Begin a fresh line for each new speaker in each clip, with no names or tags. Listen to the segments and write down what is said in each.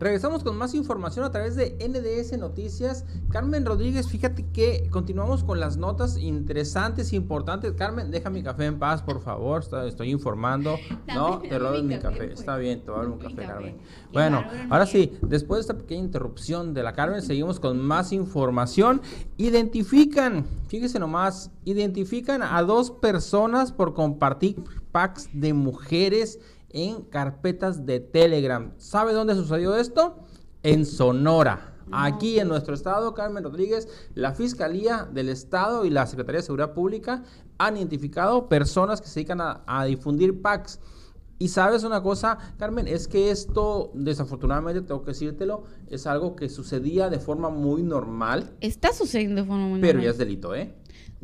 Regresamos con más información a través de NDS Noticias. Carmen Rodríguez, fíjate que continuamos con las notas interesantes, importantes. Carmen, deja mi café en paz, por favor. Estoy, informando. no, te robes mi café. Pues. Está bien, te voy a dar un café, Carmen. Bueno, ahora sí, después de esta pequeña interrupción de la Carmen, seguimos con más información. Identifican, fíjese nomás, identifican a dos personas por compartir packs de mujeres en carpetas de Telegram. ¿Sabe dónde sucedió esto? En Sonora. Aquí en nuestro estado, Carmen Rodríguez, la Fiscalía del Estado y la Secretaría de Seguridad Pública han identificado personas que se dedican a, difundir packs. Y sabes una cosa, Carmen, es que esto, desafortunadamente, tengo que decírtelo, es algo que sucedía de forma muy normal.
Está sucediendo de forma muy
normal. Pero ya es delito, ¿eh?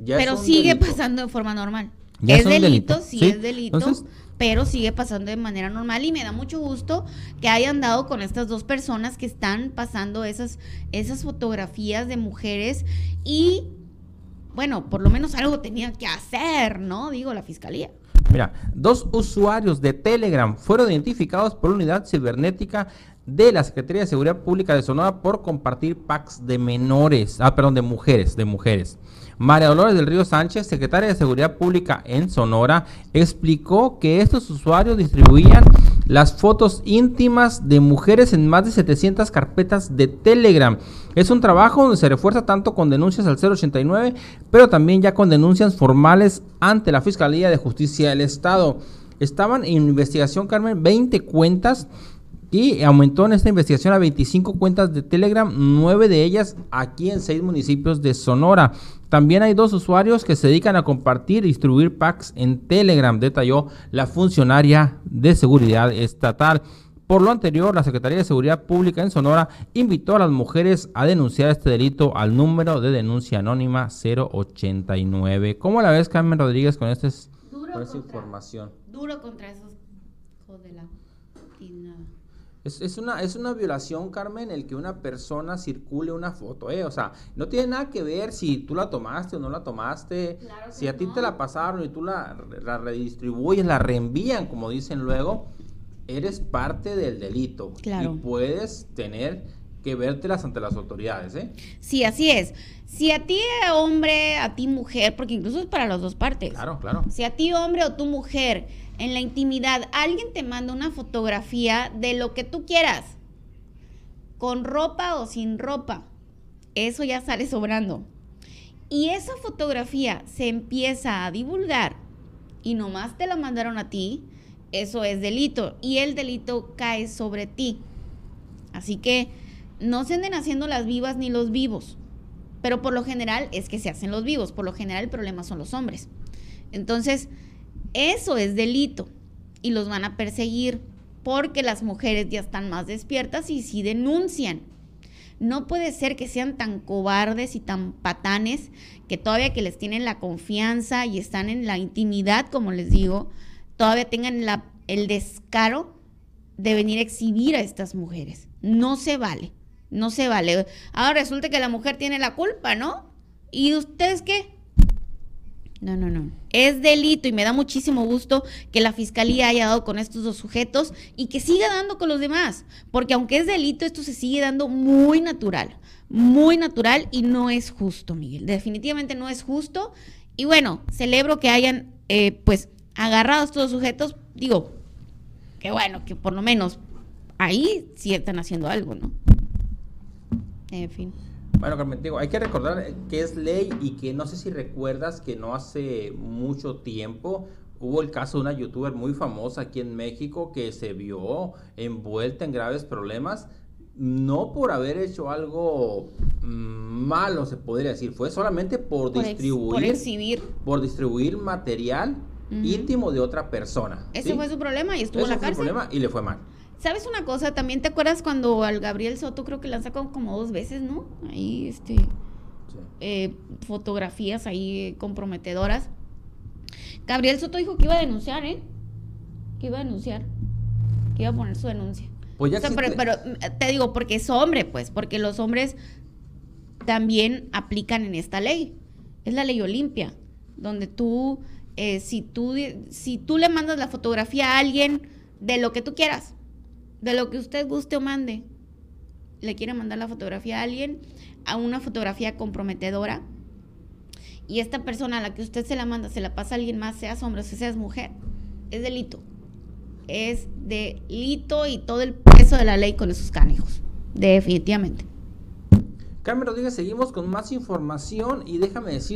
pero sigue pasando de forma normal. Es, delito, sí, es delito pero sigue pasando de manera normal y me da mucho gusto que hayan dado con estas dos personas que están pasando esas, esas fotografías de mujeres y bueno, por lo menos algo tenía que hacer, ¿no? Digo, la fiscalía.
Mira, dos usuarios de Telegram fueron identificados por la unidad cibernética de la Secretaría de Seguridad Pública de Sonora por compartir packs de menores, ah, perdón, de mujeres, de mujeres. María Dolores del Río Sánchez, secretaria de Seguridad Pública en Sonora, explicó que estos usuarios distribuían las fotos íntimas de mujeres en más de 700 carpetas de Telegram. Es un trabajo donde se refuerza tanto con denuncias al 089, pero también ya con denuncias formales ante la Fiscalía de Justicia del Estado. Estaban en investigación, Carmen, 20 cuentas y aumentó en esta investigación a 25 cuentas de Telegram, nueve de ellas aquí en seis municipios de Sonora. También hay dos usuarios que se dedican a compartir y distribuir packs en Telegram, detalló la funcionaria de seguridad estatal. Por lo anterior, la Secretaría de Seguridad Pública en Sonora invitó a las mujeres a denunciar este delito al número de denuncia anónima 089. ¿Cómo la ves, Carmen Rodríguez, con, este, esta información?
Duro contra esos de la...
Es, una, es una violación, Carmen, el que una persona circule una foto, ¿eh? O sea, no tiene nada que ver si tú la tomaste o no la tomaste. si a ti te la pasaron y tú la, la redistribuyes, la reenvían, como dicen luego, eres parte del delito. Claro. Y puedes tener que vértelas ante las autoridades, ¿eh?
Sí, así es. Si a ti hombre, a ti mujer, porque incluso es para las dos partes.
Claro, claro.
Si a ti hombre o tu mujer en la intimidad alguien te manda una fotografía de lo que tú quieras, con ropa o sin ropa, eso ya sale sobrando. Y esa fotografía se empieza a divulgar y nomás te la mandaron a ti, eso es delito y el delito cae sobre ti. Así que no se anden haciendo las vivas ni los vivos, pero por lo general es que se hacen los vivos, por lo general el problema son los hombres. Entonces, eso es delito y los van a perseguir porque las mujeres ya están más despiertas y sí denuncian. No puede ser que sean tan cobardes y tan patanes que todavía que les tienen la confianza y están en la intimidad, como les digo, todavía tengan el descaro de venir a exhibir a estas mujeres. No se vale, no se vale. Ahora resulta que la mujer tiene la culpa, ¿no? ¿Y ustedes qué? No, no, no. Es delito y me da muchísimo gusto que la fiscalía haya dado con estos dos sujetos y que siga dando con los demás, porque aunque es delito, esto se sigue dando muy natural, muy natural y no es justo, Miguel. Definitivamente no es justo. Y bueno, celebro que hayan, eh, pues, agarrado a estos sujetos. Digo, que bueno, que por lo menos ahí sí están haciendo algo, ¿no? En fin.
Bueno, Carmen, digo, hay que recordar que es ley y que no sé si recuerdas que no hace mucho tiempo hubo el caso de una youtuber muy famosa aquí en México que se vio envuelta en graves problemas, no por haber hecho algo mm, malo, se podría decir, fue solamente por, distribuir, por,
exhibir.
por distribuir material íntimo de otra persona.
Ese fue su problema y estuvo en la cárcel.
Fue su problema y le fue mal.
¿Sabes una cosa? También te acuerdas cuando al Gabriel Soto creo que le han sacado como dos veces, ¿no? Ahí, este, eh, fotografías ahí comprometedoras. Gabriel Soto dijo que iba a denunciar, ¿eh? Que iba a denunciar. Que iba a poner su denuncia. Pues ya pero, pero, mm, te digo, porque es hombre, pues, porque los hombres también aplican en esta ley. Es la ley Olimpia, donde tú, eh, si tú, si tú le mandas la fotografía a alguien de lo que tú quieras, de lo que usted guste o mande. le quiere mandar la fotografía a alguien, a una fotografía comprometedora, y esta persona a la que usted se la manda se la pasa a alguien más, seas hombre o seas mujer, es delito. Es delito y todo el peso de la ley con esos canijos. Definitivamente.
Carmen Rodríguez, seguimos con más información y déjame decir